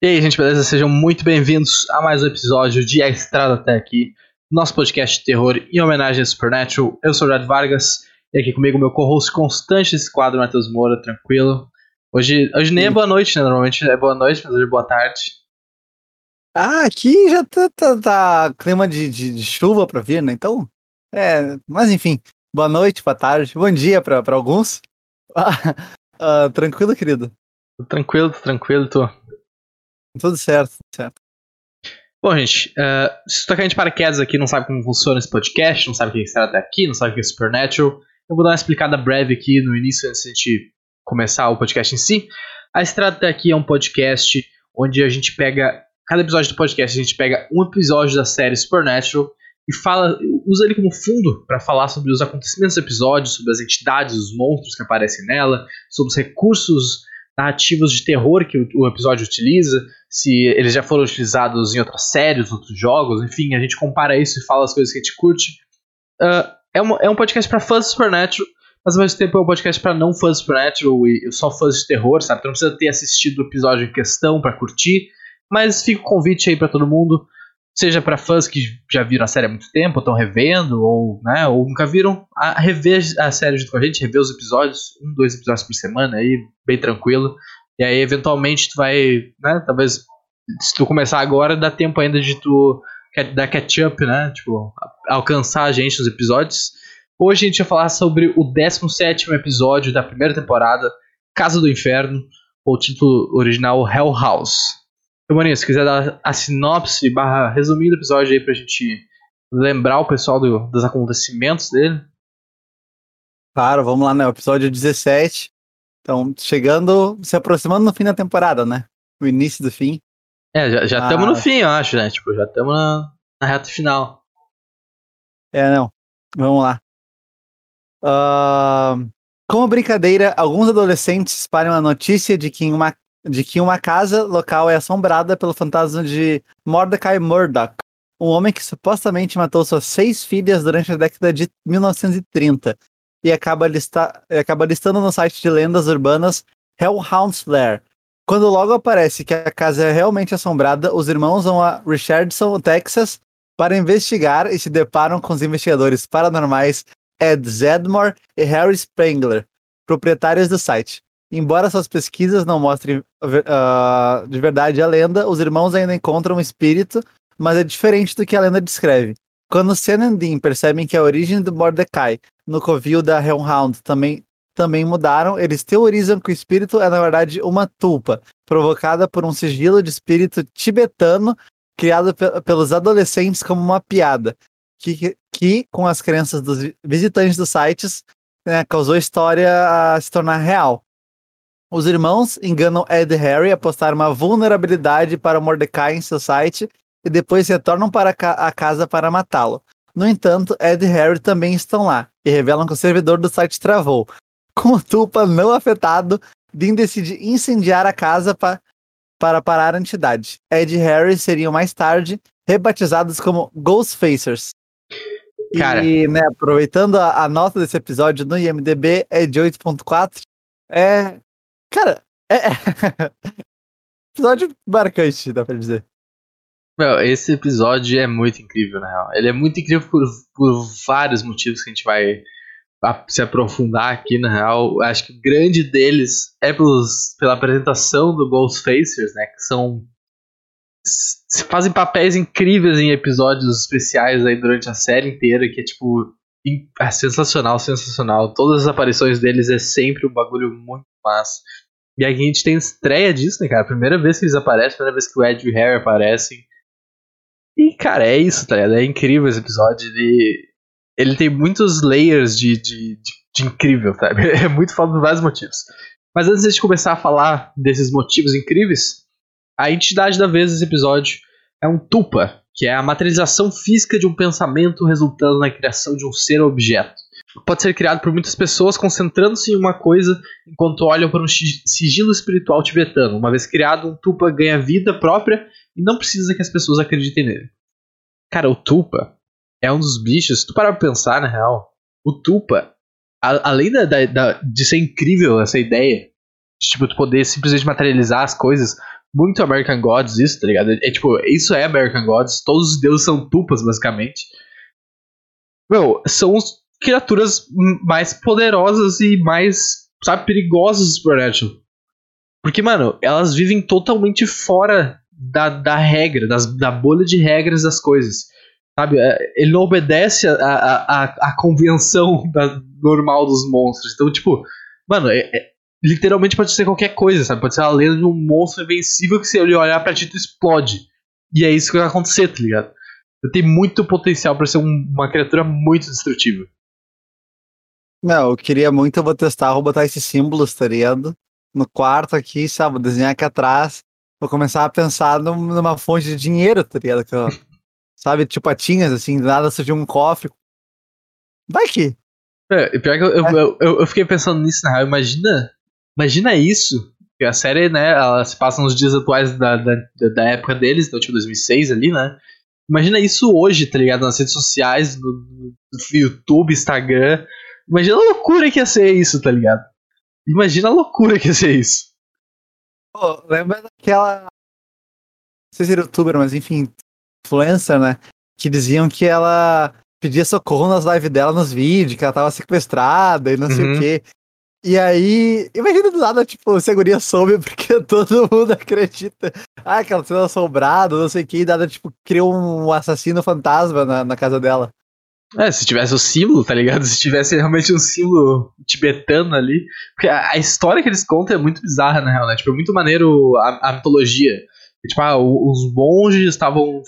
E aí, gente, beleza? Sejam muito bem-vindos a mais um episódio de A Estrada Até Aqui, nosso podcast de terror em homenagem a Supernatural. Eu sou o Jad Vargas e aqui comigo meu co-host constante desse quadro, Matheus Moura, tranquilo. Hoje, hoje nem é boa noite, né? Normalmente é boa noite, mas hoje é boa tarde. Ah, aqui já tá, tá, tá clima de, de, de, chuva pra vir, né? Então, é. Mas enfim, boa noite, boa tarde, bom dia pra, pra alguns. Ah, uh, tranquilo, querido? Tranquilo, tranquilo, tô. Tudo certo, tudo certo. Bom, gente, uh, se tu tá caindo de paraquedas aqui não sabe como funciona esse podcast, não sabe o que está até aqui, não sabe o que é Supernatural, eu vou dar uma explicada breve aqui no início antes de a gente começar o podcast em si. A Estrada até aqui é um podcast onde a gente pega. Cada episódio do podcast a gente pega um episódio da série Supernatural e fala, usa ele como fundo para falar sobre os acontecimentos do episódio, sobre as entidades, os monstros que aparecem nela, sobre os recursos narrativos de terror que o, o, episódio utiliza, se eles já foram utilizados em outras séries, outros jogos, enfim, a gente compara isso e fala as coisas que a gente curte. Uh, é, uma, é um podcast para fãs de Supernatural, mas ao mesmo tempo é um podcast para não fãs de Supernatural e só fãs de terror, sabe? Então não precisa ter assistido o episódio em questão para curtir, mas fica o convite aí para todo mundo seja para fãs que já viram a série há muito tempo, estão revendo, ou, né, ou nunca viram, a rever a série junto com a gente, rever os episódios, um, dois episódios por semana, aí, bem tranquilo. E aí, eventualmente, tu vai, né, talvez, se tu começar agora, dá tempo ainda de tu dar catch-up, né, tipo, alcançar a gente nos episódios. Hoje a gente vai falar sobre o 17 episódio da primeira temporada, Casa do Inferno, ou título original Hell House. Maninho, se quiser dar a sinopse barra resumindo o episódio aí pra gente lembrar o pessoal do, dos acontecimentos dele. Claro, vamos lá, né? O episódio 17. Então, chegando, se aproximando no fim da temporada, né? O início do fim. É, já estamos ah. no fim, eu acho, né? Tipo, já estamos na, na reta final. É, não. Vamos lá. Uh, como brincadeira, alguns adolescentes espalham a notícia de que em uma de que uma casa local é assombrada pelo fantasma de Mordecai Murdoch, um homem que supostamente matou suas seis filhas durante a década de 1930 e acaba, lista acaba listando no site de lendas urbanas Hellhound's Lair. Quando logo aparece que a casa é realmente assombrada, os irmãos vão a Richardson, Texas, para investigar e se deparam com os investigadores paranormais Ed Zedmore e Harry Spengler, proprietários do site. Embora suas pesquisas não mostrem uh, de verdade a lenda, os irmãos ainda encontram um espírito, mas é diferente do que a lenda descreve. Quando Sen e Dean percebem que a origem do Mordecai no covil da Hellhound também, também mudaram, eles teorizam que o espírito é na verdade uma tulpa, provocada por um sigilo de espírito tibetano criado pe pelos adolescentes como uma piada, que, que com as crenças dos visitantes dos sites, né, causou a história a se tornar real. Os irmãos enganam Ed e Harry a postar uma vulnerabilidade para Mordecai em seu site e depois retornam para a casa para matá-lo. No entanto, Ed e Harry também estão lá e revelam que o servidor do site travou. Com o Tulpa não afetado, Dean decide incendiar a casa pa para parar a entidade. Ed e Harry seriam mais tarde rebatizados como Ghostfacers. Cara. E, né, aproveitando a, a, nota desse episódio no IMDB é de 8.4, é Cara, é. é. episódio marcante, dá pra dizer. Meu, esse episódio é muito incrível, na real. Ele é muito incrível por, por vários motivos que a gente vai se aprofundar aqui, na real. Acho que o grande deles é pelos, pela apresentação do Ghostfacers, né? Que são. fazem papéis incríveis em episódios especiais aí durante a série inteira, que é tipo. É sensacional, sensacional. Todas as aparições deles é sempre um bagulho muito E aqui a gente tem estreia disso, né, cara? Primeira vez que eles aparecem, primeira vez que o Ed e o Harry aparecem. E, cara, é isso, tá ligado? É incrível esse episódio. Ele, ele tem muitos layers de, de, de, de incrível, sabe? É muito foda por vários motivos. Mas antes de começar a falar desses motivos incríveis, a entidade da vez desse episódio é um Tupa, que é a materialização física de um pensamento resultando na criação de um ser objeto pode ser criado por muitas pessoas concentrando-se em uma coisa enquanto olham para um sigilo espiritual tibetano. Uma vez criado, um Tupa ganha vida própria e não precisa que as pessoas acreditem nele. Cara, o Tupa é um dos bichos, se tu parar pra pensar, na real, o Tupa, a, além da, da, da, de ser incrível essa ideia, de tipo, tu poder simplesmente materializar as coisas, muito American Gods isso, tá ligado? É, tipo, isso é American Gods, todos os deuses são tupas, basicamente. Meu, são as criaturas mais poderosas e mais, sabe, perigosas do Supernatural. Porque, mano, elas vivem totalmente fora da, da regra, das, da bolha de regras das coisas. Sabe? É, ele não obedece a, a, a, convenção da, normal dos monstros. Então, tipo, mano, é, é, literalmente pode ser qualquer coisa, sabe? Pode ser a lenda de um monstro invencível que se ele olhar pra ti, tu explode. E é isso que vai acontecer, tá ligado? Tem muito potencial para ser um, uma criatura muito destrutiva. Não, eu queria muito, eu vou testar, vou botar esses símbolos, tá ligado? No quarto aqui, sabe? Vou desenhar aqui atrás. Vou começar a pensar numa fonte de dinheiro, tá ligado? Que eu, sabe, tipo patinhas, assim, do nada surgiu um cofre. Vai que. É, pior que eu, é. eu, eu, eu, fiquei pensando nisso, na real. Imagina, imagina isso. Que a série, né, ela se passa nos dias atuais da, da, da época deles, então, tipo 2006 ali, né? Imagina isso hoje, tá ligado? Nas redes sociais, no, no YouTube, Instagram. Imagina a loucura que ia ser isso, tá ligado? Imagina a loucura que ia ser isso. Pô, lembra daquela. Não sei se era youtuber, mas enfim, influencer, né? Que diziam que ela pedia socorro nas lives dela nos vídeos, que ela tava sequestrada e não uhum. sei o uhum. quê. E aí, imagina do nada, tipo, o segurança soube porque todo mundo acredita. Ah, que ela sendo assombrada, não sei o que, e nada, tipo, criou um assassino fantasma na, na casa dela. É, se tivesse o símbolo, tá ligado? Se tivesse realmente um símbolo tibetano ali. Porque a, a história que eles contam é muito bizarra, na real, né? Tipo, é muito maneiro a, a mitologia. tipo, ah, os monges estavam.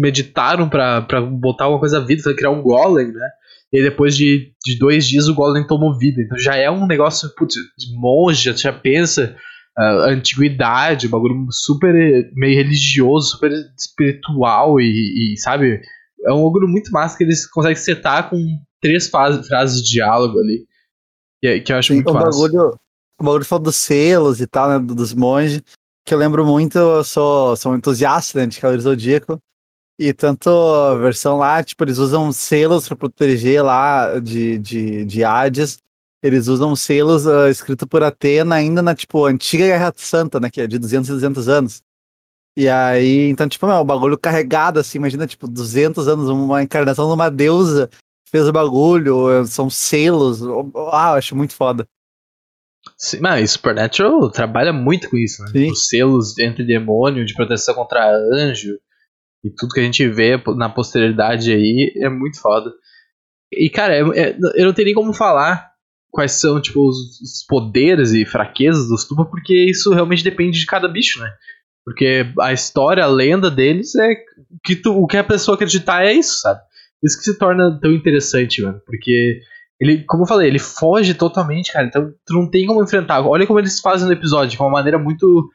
meditaram pra, botar uma coisa viva, pra criar um golem, né? E depois de, de dois dias o golem tomou vida. Então já é um negócio, putz, de monge, já pensa. Uh, antiguidade, um bagulho super meio religioso, super espiritual e, e sabe? É um ogro muito massa que eles conseguem setar com três frases, frases de diálogo ali. Que, é, que eu acho Sim, muito o massa. Bagulho, o bagulho falou dos selos e tal, né? Dos monges. Que eu lembro muito, eu sou, sou um entusiasta né, de Cavaleiro Zodíaco. E tanto a versão lá, tipo, eles usam selos para proteger lá de, de, de Hades. Eles usam selos uh, escritos por Atena ainda na, tipo, antiga Guerra Santa, né? Que é de 200 e 200 anos. E aí, então, tipo, o bagulho carregado, assim, imagina, tipo, 200 anos, uma encarnação de uma deusa fez o bagulho, são selos, ah, eu acho muito foda. Sim, mas Supernatural trabalha muito com isso, né? Sim. Os selos entre demônio, de proteção contra anjo, e tudo que a gente vê na posterioridade aí é muito foda. E, cara, é, é, eu não tenho nem como falar quais são, tipo, os, os poderes e fraquezas dos tuba, porque isso realmente depende de cada bicho, né? Porque a história, a lenda deles é que tu, o que a pessoa acreditar é isso, sabe? Isso que se torna tão interessante, mano. Porque ele, como eu falei, ele foge totalmente, cara. Então tu não tem como enfrentar. Olha como eles fazem no episódio, de uma maneira muito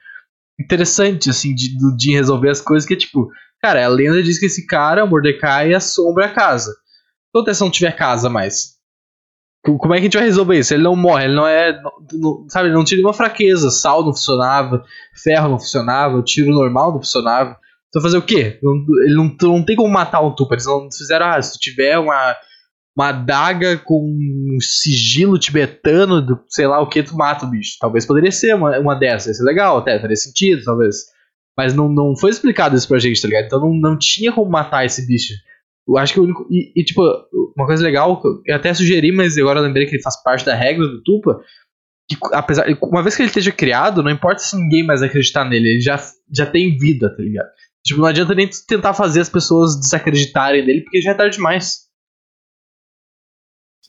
interessante, assim, de, de resolver as coisas. Que é tipo, cara, a lenda diz que esse cara, o Mordecai, assombra a casa. Então, se não tiver casa mais, como é que a gente vai resolver isso? Ele não morre, ele não é. Não, sabe, ele não tinha nenhuma fraqueza. Sal não funcionava, ferro não funcionava, tiro normal não funcionava. Então fazer o quê? Ele não, não tem como matar um tupa. Eles não fizeram, ah, se tu tiver uma, uma adaga com um sigilo tibetano, do, sei lá o que, tu mata o bicho. Talvez poderia ser uma, uma dessas, ia ser legal até, faria sentido, talvez. Mas não, não foi explicado isso pra gente, tá ligado? Então não, não tinha como matar esse bicho. Eu acho que o único. E, e, tipo, uma coisa legal, eu até sugeri, mas agora eu lembrei que ele faz parte da regra do Tupa. Que apesar. Uma vez que ele esteja criado, não importa se ninguém mais acreditar nele, ele já, já tem vida, tá ligado? Tipo, não adianta nem tentar fazer as pessoas desacreditarem nele, porque já é tarde demais.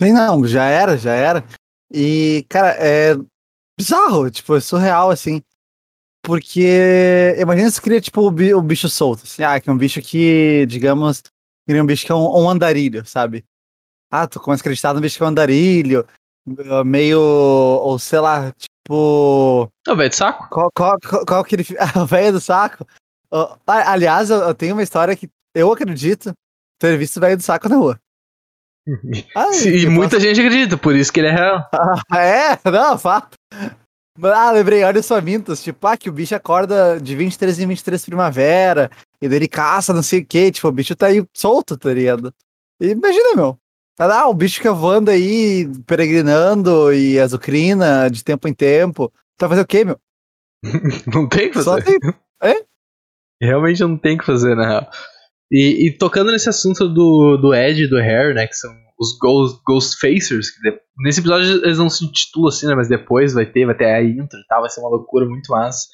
Sim, não, já era, já era. E, cara, é bizarro, tipo, é surreal, assim. Porque imagina se cria, tipo, o bicho solto. Assim, ah, que é um bicho que, digamos, Queria um bicho que é um, um andarilho, sabe? Ah, tu começa a acreditar no bicho que é um andarilho, meio, ou sei lá, tipo... É o velho do saco? Qual, qual, qual, qual aquele... o velho do saco? Uh, aliás, eu, eu, tenho uma história que eu acredito ter visto o velho do saco na rua. Ai, e muita posso... gente acredita, por isso que ele é real. é, não, fato. Ah, lembrei, olha só mintas, tipo, ah, que o bicho acorda de 23 em 23 primavera, e daí ele caça, não sei o que, tipo, o bicho tá aí solto, tá ligado? E imagina, meu. Ah, o bicho que voando aí, peregrinando e azucrina de tempo em tempo. Tá fazer o quê, meu? não tem o que fazer. tem. É? Realmente não tem o que fazer, na real. E, e tocando nesse assunto do, do Ed e do Harry, né? Que são os Ghost, Facers. Que de- nesse episódio eles não se intitulam assim, né? Mas depois vai ter, vai ter a intro e tal, vai ser uma loucura muito massa.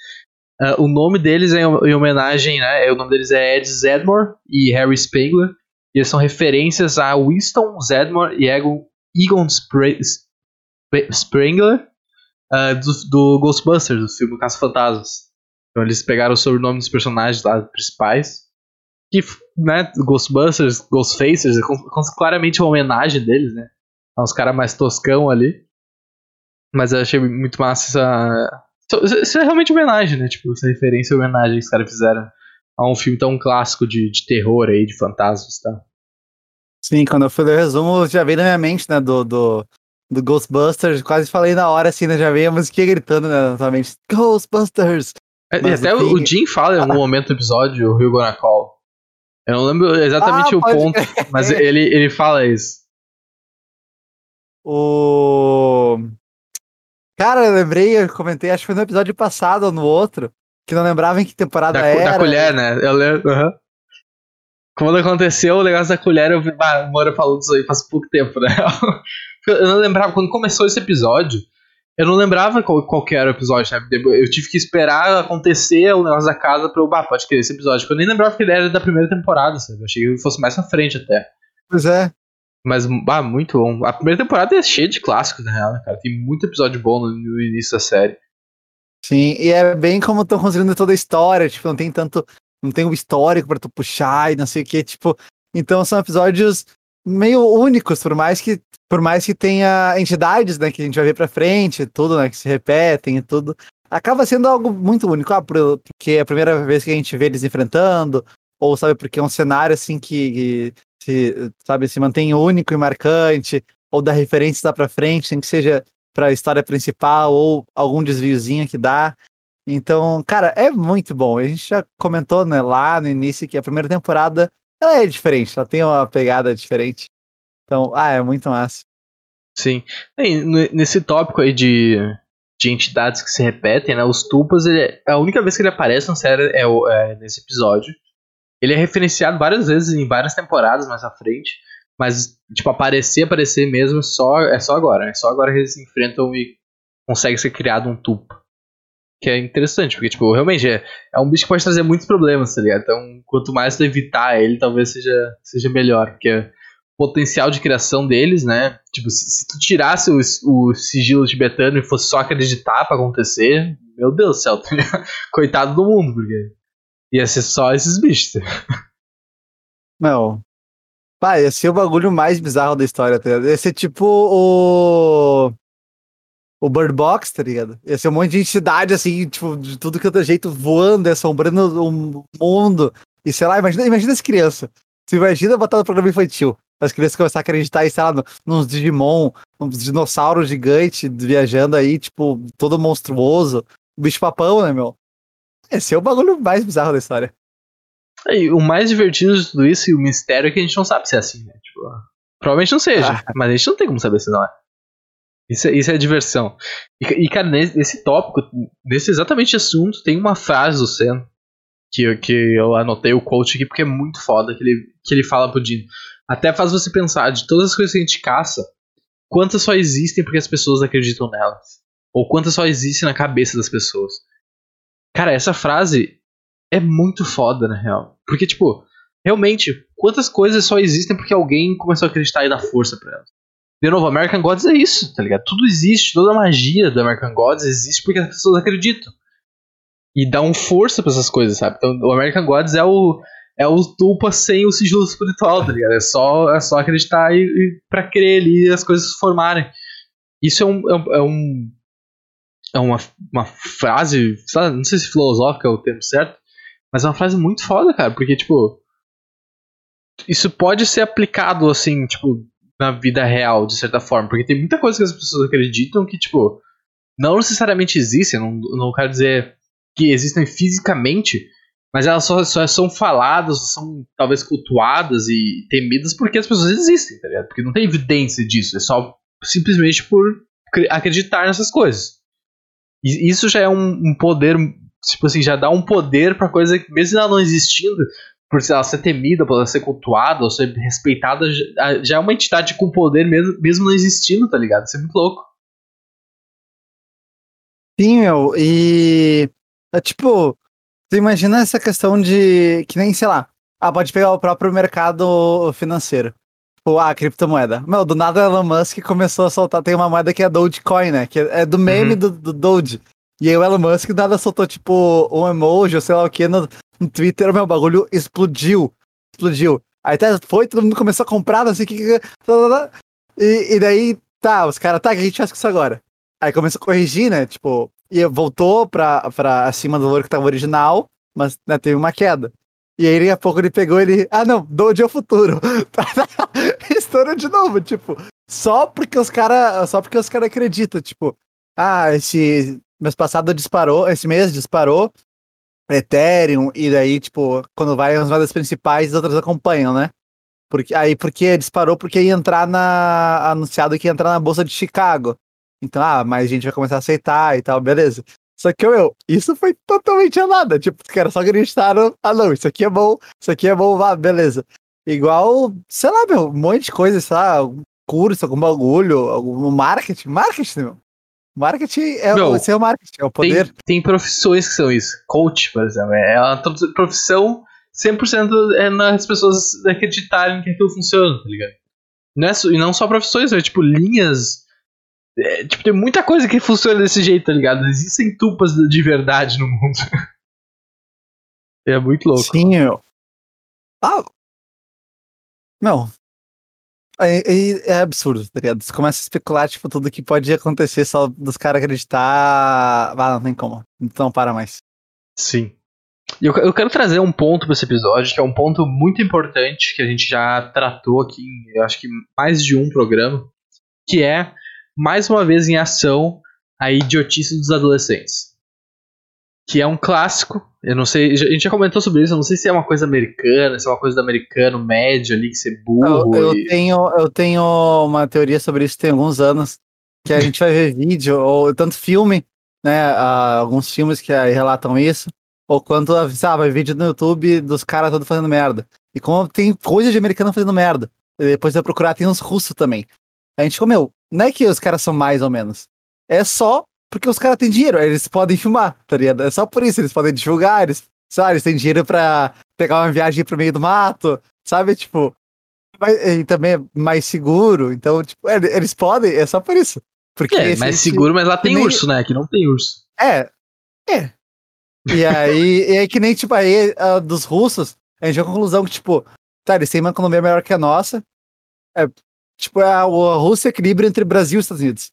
Ah, o nome deles é em, em homenagem, né? é, O nome deles é Ed Zedmore e Harry Spengler. E eles são referências a Winston Zedmore e Egon, Egon Spre- Sp- Spengler ah, do, do Ghostbusters, do filme Caça Fantasmas. Então eles pegaram o sobrenome dos personagens lá principais. Que, né, Ghostbusters, Ghostfacers, é claramente uma homenagem deles, né? A uns caras mais toscão ali. Mas eu achei muito massa essa. Isso- é realmente homenagem, né? Tipo, essa referência e homenagem que os caras fizeram a um filme tão clássico de, de terror aí, de fantasmas e tal. Sim, quando eu fui ler o resumo, já veio na minha mente, né, do, do, do Ghostbusters. Quase falei na hora, assim, né? Já veio a musiquinha gritando né, na tua mente. Ghostbusters! É, E até o o Jim fala em algum momento do episódio, o Rio Gonna Call. Eu não lembro exatamente Ah, o ponto, mas ele, ele fala isso. O. Cara, eu lembrei, eu comentei, acho que foi no episódio passado ou no outro, que não lembrava em que temporada Da, era. da colher, né? Eu lembro. aham. Quando aconteceu o negócio da colher, eu vi. Ah, o Moura falou disso aí faz pouco tempo, né? Eu não lembrava. Quando começou esse episódio, eu não lembrava qual, qual que era o episódio, sabe? Eu tive que esperar acontecer o negócio da casa pra eu. Bah, pode crer esse episódio. Porque eu nem lembrava que ele era da primeira temporada, sabe? Eu achei que ele fosse mais pra frente até. Pois é. Mas, ah, muito bom. A primeira temporada é cheia de clássicos, na real, né, cara? Tem muito episódio bom no, no início da série. Sim, e é bem como estão construindo toda a história, tipo, não tem tanto. Não tem um histórico pra tu puxar e não sei o que, tipo. Então são episódios meio únicos, por mais que por mais que tenha entidades, né, que a gente vai ver pra frente, tudo, né, que se repetem e tudo, acaba sendo algo muito único, ah, por- porque é a primeira vez que a gente vê eles enfrentando, ou sabe, porque é um cenário assim que, que se, sabe, se mantém único e marcante, ou dá referências lá pra frente, tem que seja pra história principal ou algum desviozinho que dá. Então, cara, é muito bom. A gente já comentou, né, lá no início que a primeira temporada ela é diferente, ela tem uma pegada diferente. Então, ah, é muito massa. Sim. E nesse tópico aí de, de entidades que se repetem, né? Os Tupas, ele, é- a única vez que ele aparece na série é, é nesse episódio. Ele é referenciado várias vezes em várias temporadas mais à frente. Mas, tipo, aparecer, aparecer mesmo só, é só agora. É só agora que eles se enfrentam e consegue ser criado um Tupa. Que é interessante, porque, tipo, realmente é, é um bicho que pode trazer muitos problemas, tá ligado? Então, quanto mais tu evitar ele, talvez seja, seja melhor. Porque potencial de criação deles, né? Tipo, se, se tu tirasse o, o sigilo tibetano e fosse só acreditar pra acontecer, meu Deus do céu, tá coitado do mundo, porque ia ser só esses bichos. Não. Pá, ia ser o bagulho mais bizarro da história, tá ligado? Ia ser tipo o. O Bird Box, tá ligado? Ia ser um monte de entidade, assim, tipo, de tudo que outro jeito, voando, assombrando o mundo. E sei lá, imagina, imagina as crianças. Você imagina botar no programa infantil. As crianças começarem a acreditar em, sei lá, no- nos Digimon, uns dinossauros gigantes viajando aí, tipo, todo monstruoso. Bicho papão, né, meu? Esse é o bagulho mais bizarro da história. E o mais divertido de tudo isso e o mistério é que a gente não sabe se é assim, né? Tipo, provavelmente não seja, Ah. mas a gente não tem como saber se não é. Isso, é- isso é diversão. E, e, cara, nesse, nesse tópico, nesse exatamente assunto, tem uma frase do Sen que, eu- que eu anotei o coach aqui porque é muito foda que ele, que ele fala pro Dino. Até faz você pensar de todas as coisas que a gente caça, quantas só existem porque as pessoas acreditam nelas? Ou quantas só existem na cabeça das pessoas? Cara, essa frase é muito foda, na real. Porque, tipo, realmente, quantas coisas só existem porque alguém começou a acreditar e dar força pra elas? De novo, American Gods é isso, tá ligado? Tudo existe, toda a magia do American Gods existe porque as pessoas acreditam. E dá um força pra essas coisas, sabe? Então, o American Gods é o é o tupa sem o sigilo espiritual, tá ligado? É só, é só acreditar e, e pra crer ali as coisas se formarem. Isso é um, é um, é um é uma, uma frase, lá, não sei se filosófica é o termo certo, mas é uma frase muito foda, cara, porque, tipo, isso pode ser aplicado, assim, tipo, na vida real, de certa forma, porque tem muita coisa que as pessoas acreditam que, tipo, não necessariamente existem, não, não quero dizer que existem fisicamente, mas elas só, só são faladas, são talvez cultuadas e temidas porque as pessoas existem, tá ligado? Porque não tem evidência disso, é só simplesmente por cre- acreditar nessas coisas. E Isso já é um, um poder, tipo assim, já dá um poder pra coisa que, mesmo ela não existindo, por ela ser temida, por ela ser cultuada, ou ser respeitada, já, é uma entidade com poder mesmo, mesmo não existindo, tá ligado? Isso é muito louco. Sim, meu, e. É, tipo, tu imagina essa questão de. Que nem, sei lá. Ah, pode pegar o próprio mercado financeiro. Tipo, ah, criptomoeda. Meu, do nada Elon Musk começou a soltar. Tem uma moeda que é Dogecoin, né? Que é do meme Uhum. do, do Doge. E aí o Elon Musk do nada soltou, tipo, um emoji ou sei lá o que no, no Twitter. Meu, bagulho explodiu. Explodiu. Aí até foi, todo mundo começou a comprar, o que. E, e daí, tá, os caras, tá, o que a gente faz com isso agora? Aí começou a corrigir, né? Tipo, e voltou pra, pra acima do valor que tava original, mas né, teve uma queda. E aí, a pouco ele pegou ele. Ah, não, Doge é o futuro. Estourou de novo, tipo, só porque os caras. Só porque os caras acreditam, tipo, ah, esse mês passado disparou, esse mês disparou Ethereum, e daí, tipo, quando vai as moedas principais, as outras acompanham, né? Porque, aí porque disparou porque ia entrar na. anunciado que ia entrar na Bolsa de Chicago. Então, ah, mais gente vai começar a aceitar e tal, beleza. Só que, meu, isso foi totalmente a nada. Tipo, os caras só acreditaram, ah não, isso aqui é bom, isso aqui é bom, vá, beleza. Igual, sei lá, meu, um monte de coisa, sei lá, curso, algum bagulho, algum marketing, marketing, meu. Marketing é Meu, o seu marketing, é o Tem, poder. tem profissões que são isso. Coach, por exemplo. É uma tro- profissão 100% é nas pessoas acreditarem que aquilo funciona, tá ligado? Não é e não só profissões, é tipo linhas. é, tipo, tem muita coisa que funciona desse jeito, tá ligado? Existem tupas de verdade no mundo. é muito louco. Sim, meu. Ah. Não. É, é- absurdo, tá ligado? Você começa a especular, tipo, tudo que pode acontecer só dos caras acreditar. Ah, não tem como. Então para mais. Sim. Eu, eu quero trazer um ponto para esse episódio, que é um ponto muito importante que a gente já tratou aqui, em, eu acho que mais de um programa, que é, mais uma vez em ação, a idiotice dos adolescentes. Que é um clássico, eu não sei, a gente já comentou sobre isso, eu não sei se é uma coisa americana, se é uma coisa do americano médio ali, que ser Eu, burro. eu e- tenho, eu tenho uma teoria sobre isso tem alguns anos. Que a gente vai ver vídeo, ou tanto filme, né? ah, alguns filmes que relatam isso, ou quanto, sabe, vai vídeo no YouTube dos caras todos fazendo merda. E como tem coisa de americano fazendo merda. Depois vai procurar, tem uns russos também. A gente comeu. Não é que os caras são mais ou menos. É só porque os caras têm dinheiro, eles podem filmar, tá ligado? É só por isso, eles podem divulgar, eles, sabe, eles têm dinheiro pra pegar uma viagem pro meio do mato, sabe? Tipo, mas- e também é mais seguro, então, tipo, é, eles podem, é só por isso. Porque É, mais seguro, mas lá tem nem- urso, né? Aqui não tem urso. É, é. E aí, e aí que nem, tipo, aí, dos russos, a gente chegou à conclusão que, tipo, tá, eles têm uma economia melhor que a nossa, é, tipo, a, a Rússia equilibra entre Brasil e Estados Unidos.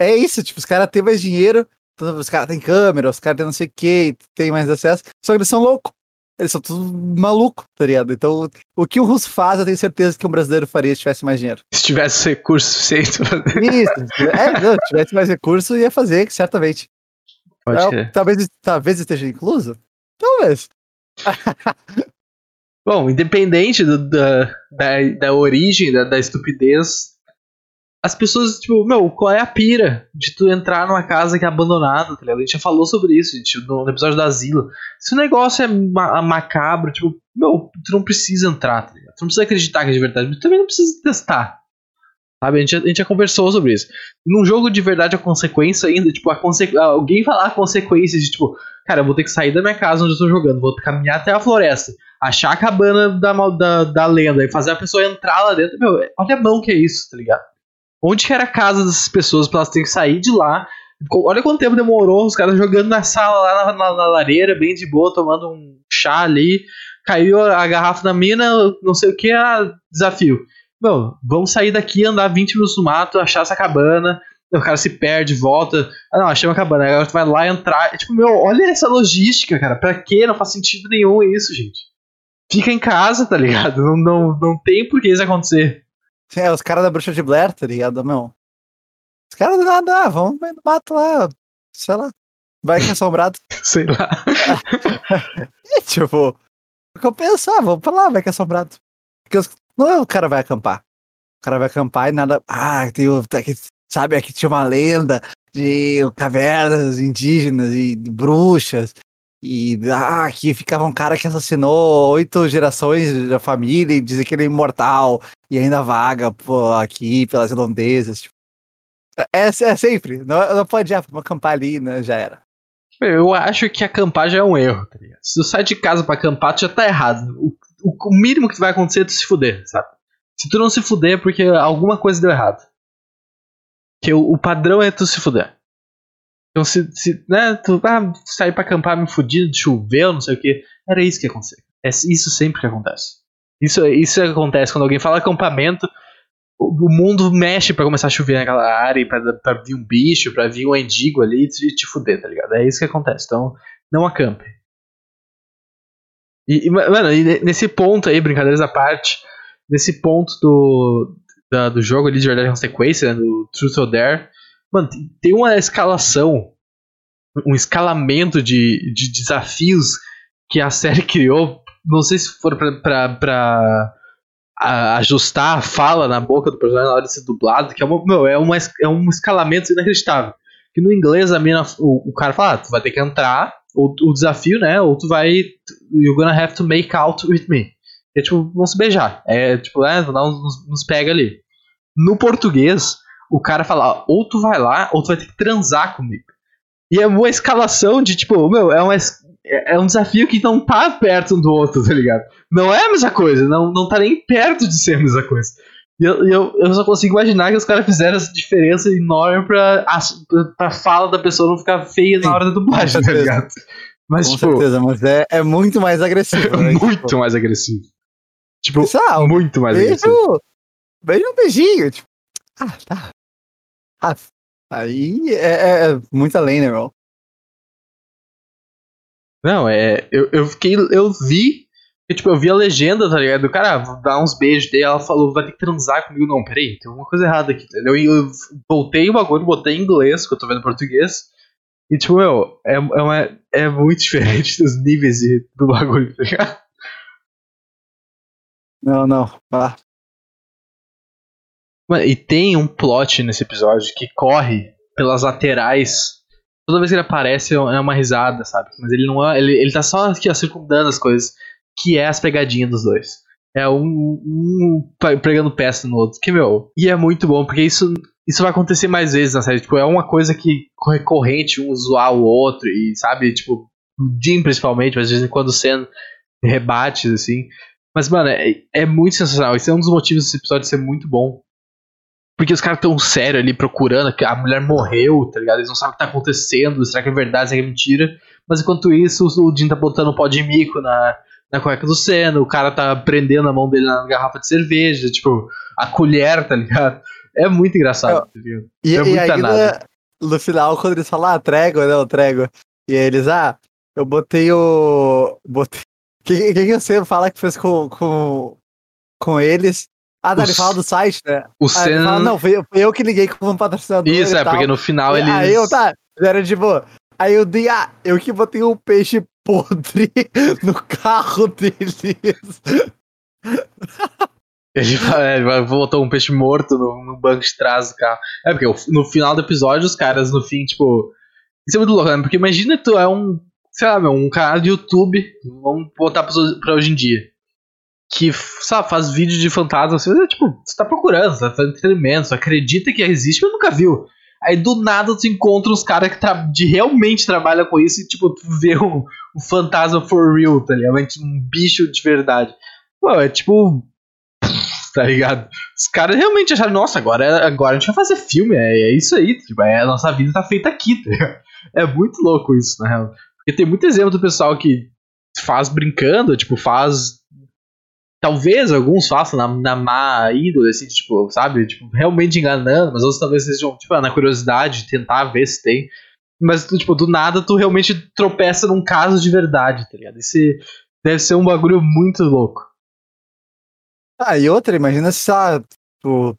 É isso, tipo, os caras têm mais dinheiro, então, os caras têm câmera, os caras têm não sei o que, tem mais acesso, só que eles são loucos. Eles são tudo maluco, tá ligado? Então, o que o russo faz, eu tenho certeza que um brasileiro faria se tivesse mais dinheiro. Se tivesse recurso suficiente pra fazer. Isso, é, não, se tivesse mais recurso, ia fazer, certamente. Pode É, crer. talvez, talvez esteja incluso? Talvez. Bom, independente do- da, da, da origem, da, da estupidez, as pessoas, tipo, meu, qual é a pira de tu entrar numa casa que é abandonada, tá ligado? A gente já falou sobre isso, gente, no, episódio da Asilo. Se o negócio é ma- macabro, tipo, meu, tu não precisa entrar, tá ligado? Tu não precisa acreditar que é de verdade, mas tu também não precisa testar. Sabe? A gente, a gente já conversou sobre isso. Num jogo de verdade, a consequência ainda, tipo, a alguém falar a consequência de, tipo, cara, eu vou ter que sair da minha casa onde eu tô jogando, vou caminhar até a floresta, achar a cabana da, da, da lenda e fazer a pessoa entrar lá dentro. Meu, olha a mão que é isso, tá ligado? Onde que era a casa dessas pessoas pra elas terem que sair de lá? Olha quanto tempo demorou, os caras jogando na sala lá na, na- na lareira, bem de boa, tomando um chá ali. Caiu a garrafa na mina, não sei o que, ah, desafio. Meu, vamos sair daqui, andar 20 minutos no mato, achar essa cabana. O cara se perde, volta. Ah, não, achei uma cabana. Agora tu vai lá entrar. É tipo, meu, olha essa logística, cara. Pra quê? Não faz sentido nenhum isso, gente. Fica em casa, tá ligado? Não, não, não tem por que isso acontecer. É, os caras da bruxa de Blair, tá ligado, meu? Os caras do nada, ah, vamos no mato lá, sei lá. Vai que é assombrado. Sei lá. E, tipo, o que eu penso, ah, vamos pra lá, vai que é assombrado. Porque os- não é o cara vai acampar. O cara vai acampar e nada. Ah, tem, o- aqui- sabe, aqui tinha uma lenda de cavernas indígenas e bruxas. E ah, aqui ficava um cara que assassinou oito gerações da família e dizia que ele é imortal e ainda vaga pô, aqui pelas redondezas. Tipo. É, é sempre, não, não pode já acampar ali, né? Já era. Eu acho que acampar já é um erro, tá? Se tu sai de casa pra acampar, tu já tá errado. O, o, o mínimo que vai acontecer é tu se fuder, sabe? Se tu não se fuder é porque alguma coisa deu errado. Que o, o padrão é tu se fuder. Então se, se né, tu ah, sair pra acampar me fudido, choveu, não sei o que. Era isso que ia acontecer. É isso sempre que acontece. Isso, isso acontece quando alguém fala acampamento, o, o mundo mexe para começar a chover naquela área, pra, pra vir um bicho, pra vir um endigo ali e te, te fuder, tá ligado? É isso que acontece. Então, não acampe. E, e, mano, e nesse ponto aí, brincadeiras à parte, nesse ponto do, da, do jogo ali de verdade consequência, né, do Truth or Dare, mano, tem uma escalação, um escalamento de, de desafios que a série criou. Não sei se for pra, pra, pra a, ajustar a fala na boca do personagem na hora de ser dublado, que é, uma, meu, é, uma, é um escalamento inacreditável. Que no inglês a mina, o, o cara fala, ah, tu vai ter que entrar, ou o desafio, né? Ou tu vai. You're gonna have to make out with me. É tipo, vamos se beijar. É tipo, é, nos, nos pega ali. No português, o cara fala, ou tu vai lá, ou tu vai ter que transar comigo. E é uma escalação de, tipo, meu, é, uma, é um desafio que não tá perto um do outro, tá ligado? Não é a mesma coisa, não, não tá nem perto de ser a mesma coisa. E eu, eu, eu só consigo imaginar que os caras fizeram essa diferença enorme pra, a, pra fala da pessoa não ficar feia na hora da dublagem, tá ligado? Mas, Com tipo, certeza, mas é, é muito mais agressivo. É né? muito tipo, mais agressivo. Tipo, ah, muito mais beijo, agressivo. Beijo um beijinho. Tipo, ah, tá. Ah, aí é, é, é muito além, né, bro? Não, é. Eu, eu fiquei. Eu vi tipo, eu vi a legenda, tá ligado? O cara, dar uns beijos dele, ela falou, vai ter que transar comigo. Não, peraí, tem alguma coisa errada aqui, entendeu? Eu voltei o bagulho, botei em inglês, que eu tô vendo em português. E, tipo, meu, é, é, uma, é muito diferente dos níveis do bagulho, tá ligado? Não, não, ah. E tem um plot nesse episódio que corre pelas laterais. Toda vez que ele aparece é uma risada, sabe? Mas ele não é. Ele, ele tá só aqui, ó, circundando as coisas que é as pegadinhas dos dois. É um, um pregando peça no outro. Que, meu, e é muito bom, porque isso, isso vai acontecer mais vezes na série. Tipo, é uma coisa que recorrente um zoar o outro, e sabe, tipo, o Jim principalmente, mas de vez em quando sendo rebates, assim. Mas, mano, é, é muito sensacional. Esse é um dos motivos desse episódio ser muito bom. Porque os caras tão sério ali procurando, que a mulher morreu, tá ligado? Eles não sabem o que tá acontecendo, será que é verdade, será que é mentira. Mas enquanto isso, o Jim tá botando um pó de mico na, na cueca do Senna, o cara tá prendendo a mão dele na garrafa de cerveja, tipo, a colher, tá ligado? É muito engraçado, tá ligado? E, é muito e ainda, no final, quando eles falam, ah, trégua, não, trégua. E aí eles, ah, eu botei o. Botei. Quem, quem você fala que fez com, com, com eles? Ah, não, ele fala do site, né? O Senna. Fala, não, foi, foi, eu que liguei como patrocinador. Isso, é, tal. porque no final ele. Aí eu, tá, era tipo. Aí eu dei, ah, eu que botei um peixe podre no carro deles. Ele, é, botou um peixe morto no, no, banco de trás do carro. É, porque no final do episódio, os caras, no fim, tipo. Isso é muito louco, né? Porque imagina tu é um. Sei lá, meu, um canal de YouTube. Vamos botar pra hoje em dia. Que, sabe, faz vídeo de fantasma. Você, é, tipo, você tá procurando, você tá fazendo você acredita que existe, mas nunca viu. Aí do nada tu encontra uns caras que de realmente trabalham com isso e tipo, tu vê um, um fantasma for real, tá ligado? Um bicho de verdade. Pô, é tipo. Tá ligado? Os caras realmente acharam, nossa, agora, agora a gente vai fazer filme, é, é isso aí, tipo, é, a nossa vida tá feita aqui, tá ligado? É muito louco isso, na real. Porque tem muito exemplo do pessoal que faz brincando, tipo, faz talvez alguns façam na, na má índole, assim, tipo, sabe? Tipo, realmente enganando, mas outros talvez sejam, tipo, na curiosidade, tentar ver se tem. Mas, tipo, do nada tu realmente tropeça num caso de verdade, tá ligado? Esse deve ser um bagulho muito louco. Ah, e outra, imagina se, ah, tu,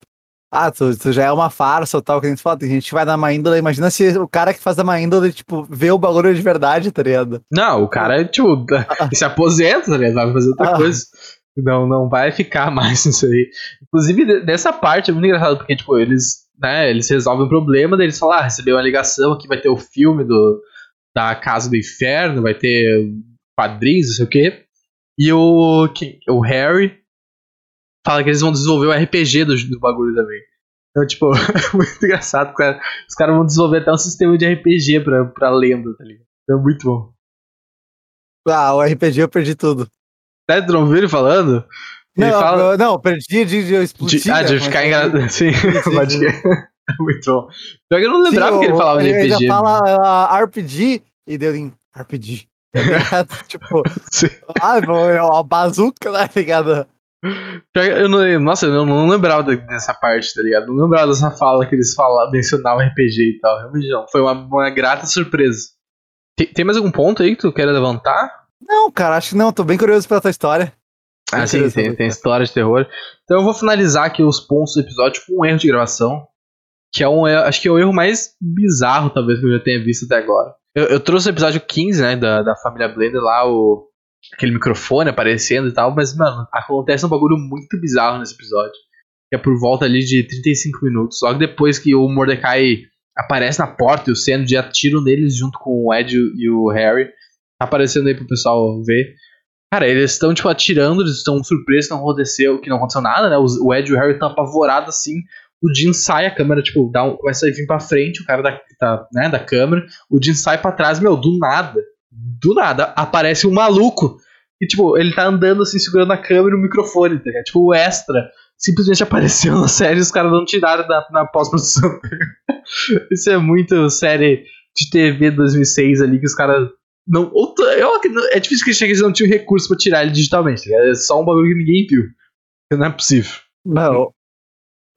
ah, tu, tu já é uma farsa ou tal, que a gente fala, tem gente que vai na má índole, imagina se o cara que faz a má índole, tipo, vê o bagulho de verdade, tá ligado? Não, o cara, tipo, se aposenta, tá ligado? Vai fazer outra ah. coisa. Não, não vai ficar mais nisso aí. Inclusive, dessa parte é muito engraçado, porque, tipo, eles. né, eles resolvem o problema, daí eles falam, ah, recebeu uma ligação, aqui vai ter o filme do, da Casa do Inferno, vai ter quadrinhos, não sei o quê. E o, o Harry fala que eles vão desenvolver o RPG do, do bagulho também. Então, tipo, é muito engraçado, cara. Os caras vão desenvolver até um sistema de RPG pra, pra lenda, tá ligado? É muito bom. Ah, o RPG eu perdi tudo. Né, tu não ele falando? Ele não, fala... eu, não, perdi de, de explodir. De, ah, de né, ficar mas- engraçado. Sim, pode crer. É muito bom. Pior que eu não Sim, lembrava que ele falava de ele RPG. já fala ah, RPG e deu em RPG. tá ligado? tipo, Sim. ah, é uma bazuca, tá ligado? Eu não, nossa, eu não lembrava de- dessa parte, tá ligado? Não lembrava dessa fala que eles falavam, mencionavam RPG e tal. Realmente não. Foi uma, uma grata surpresa. Tem, tem mais algum ponto aí que tu queira levantar? Não, cara, acho que não, tô bem curioso pela tua história. Ah, sim, tem, história de terror. Então eu vou finalizar aqui os pontos do episódio com um erro de gravação. Que é um erro, acho que é o erro mais bizarro, talvez, que eu já tenha visto até agora. Eu, eu trouxe o episódio 15, né, da, da família Blender lá, o, aquele microfone aparecendo e tal, mas, mano, acontece um bagulho muito bizarro nesse episódio. Que é por volta ali de 35 minutos. Logo depois que o Mordecai aparece na porta e o Sam já atiram neles junto com o Ed e o Harry. Tá aparecendo aí pro pessoal ver. Cara, eles estão, tipo, atirando, eles estão surpresos que não aconteceu, que não aconteceu nada, né? O Ed e o Harry estão apavorados assim. O Jim sai, a câmera, tipo, dá um, começa a vir pra frente, o cara da, tá, né, da câmera. O Jim sai pra trás, meu, do nada. Do nada, aparece um maluco. E, tipo, ele tá andando assim, segurando a câmera e o microfone, tá? Tipo, o extra simplesmente apareceu na série e os caras não tiraram da, na pós-produção. Isso é muito série de TV 2006 ali, que os caras não, ou t- eu, é difícil que eles não tinham recurso pra tirar ele digitalmente. tá? É só um bagulho que ninguém viu. Não é possível. Não.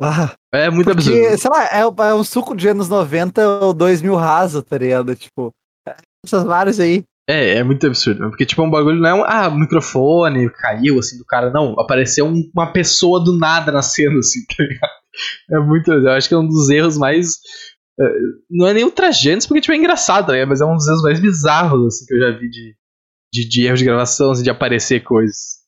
Ah, É muito porque, absurdo. sei lá, é, é um suco de anos 90 ou 2000 raso, tá ligado? Tipo, essas várias aí. É, é muito absurdo. Porque, tipo, é um bagulho não é um. Ah, microfone caiu assim do cara. Não, apareceu um- uma pessoa do nada na cena, assim, tá ligado? É muito. Eu acho que é um dos erros mais. É, não é nem ultrajantes, porque, tipo, é engraçado, né? Mas é um dos erros mais bizarros, assim, que eu já vi de, de, de erros de gravação, assim, de aparecer coisas.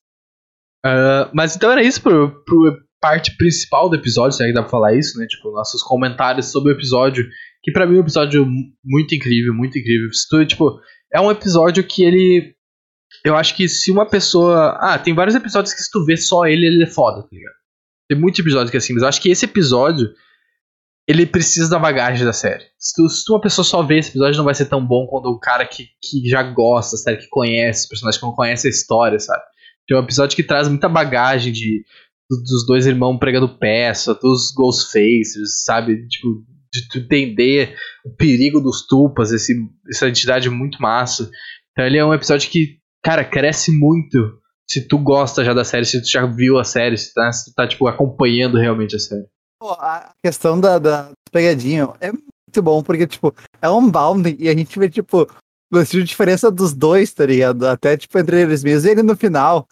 Ah, mas então era isso pro, pro parte principal do episódio, será que dá pra falar isso, né? Tipo, nossos comentários sobre o episódio. Que pra mim é um episódio mu- muito incrível, muito incrível. Se tipo, é um episódio que ele. Eu acho que se uma pessoa. Ah, tem vários episódios que se tu vê só ele, ele é foda, tá ligado? Tem muitos episódios que é assim, mas eu acho que esse episódio. Ele precisa da bagagem da série. Se, tu, se tu uma pessoa só vê esse episódio, não vai ser tão bom quando o cara que, que já gosta da série, que conhece os personagens, que não conhece a história, sabe? Tem um episódio que traz muita bagagem de, do- dos dois irmãos pregando peça, dos Ghostfacers, sabe? Tipo, de tu entender o perigo dos Tupas, esse, essa entidade muito massa. Então ele é um episódio que, cara, cresce muito se tu gosta já da série, se tu já viu a série, se, tá, se tu tá, tipo, acompanhando realmente a série. Pô, a questão da, da pegadinha é muito bom, porque, tipo, é um bounding e a gente vê, tipo, de diferença dos dois, tá ligado? Até, tipo, entre eles mesmos. E ele no final,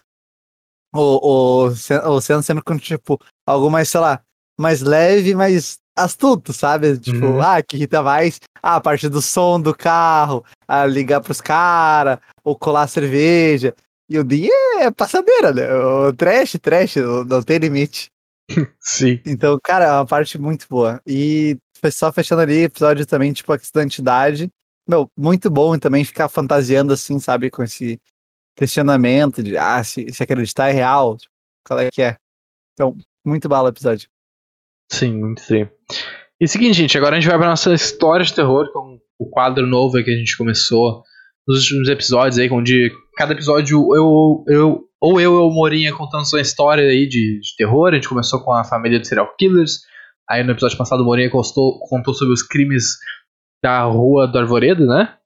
o, o, o Senna sempre com, tipo, algo mais, sei lá, mais leve, mais astuto, sabe? Tipo, Uhum. ah, que irrita mais ah, a parte do som do carro, a ligar pros caras, ou colar cerveja. E o dia é passadeira, né? O trash, trash, não tem limite. Sim. Então, cara, é uma parte muito boa. E só fechando ali, episódio também, tipo, a questão da entidade. Meu, muito bom também ficar fantasiando assim, sabe, com esse questionamento de, ah, se, se acreditar é real, tipo, qual é que é. Então, muito bala o episódio. Sim, muito sim. E seguinte, gente, agora a gente vai pra nossa história de terror, com o quadro novo que a gente começou nos últimos episódios aí, onde cada episódio eu, eu ou eu ou o Morinha contando sua história aí de, de terror. A gente começou com a família de serial killers. Aí no episódio passado o Morinha contou, contou sobre os crimes da rua do Arvoredo, né?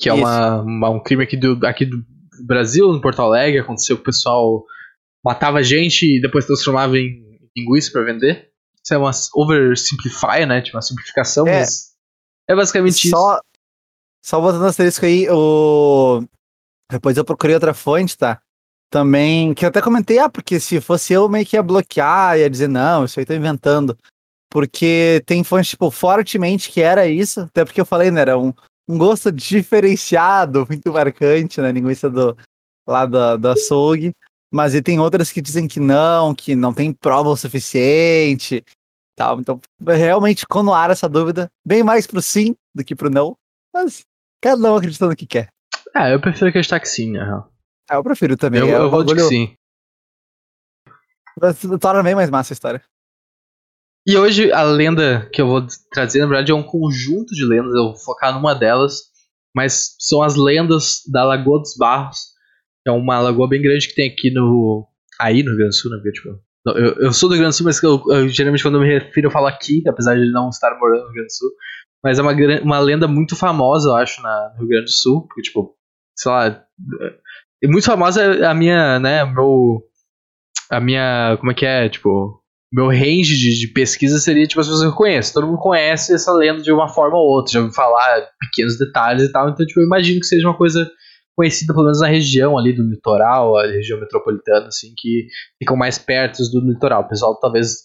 Que é uma, uma- um crime aqui do, aqui do Brasil, no Porto Alegre. Aconteceu que o pessoal matava gente e depois transformava em linguiça pra vender. Isso é uma oversimplify, né? Tipo, uma simplificação, É. mas é basicamente isso. Só, só botando asterisco aí, o... depois eu procurei outra fonte, tá? Também, que eu até comentei, ah, porque se fosse eu meio que ia bloquear, ia dizer, não, isso aí tô inventando. Porque tem fonte, tipo, fortemente que era isso, até porque eu falei, né, era um, um gosto diferenciado, muito marcante na linguiça do, lá da, do açougue. Mas e tem outras que dizem que não, que não tem prova o suficiente, tal. Então, realmente, no ar essa dúvida, bem mais pro sim do que pro não. Mas cada um acreditando no que quer. É, eu prefiro acreditar que sim, né? Ah, eu prefiro também. Eu, é eu vou de que sim. Torna bem mais massa a história. E hoje a lenda que eu vou trazer, na verdade, é um conjunto de lendas. Eu vou focar numa delas, mas são as lendas da Lagoa dos Barros, que é uma lagoa bem grande que tem aqui no. Aí no Rio Grande do Sul, né? Porque, tipo, eu, eu sou do Rio Grande do Sul, mas eu, eu, geralmente quando eu me refiro eu falo aqui, apesar de não estar morando no Rio Grande do Sul. Mas é uma, uma lenda muito famosa, eu acho, na, no Rio Grande do Sul. Porque, tipo, sei lá. É muito famosa a minha, né? Meu. A minha. Como é que é? Tipo meu range de, de pesquisa seria tipo as pessoas que eu conheço. Todo mundo conhece essa lenda de uma forma ou outra, já ouviu falar pequenos detalhes e tal. Então, tipo, eu imagino que seja uma coisa conhecida, pelo menos na região ali do litoral, a região metropolitana, assim, que ficam mais perto do litoral. O pessoal talvez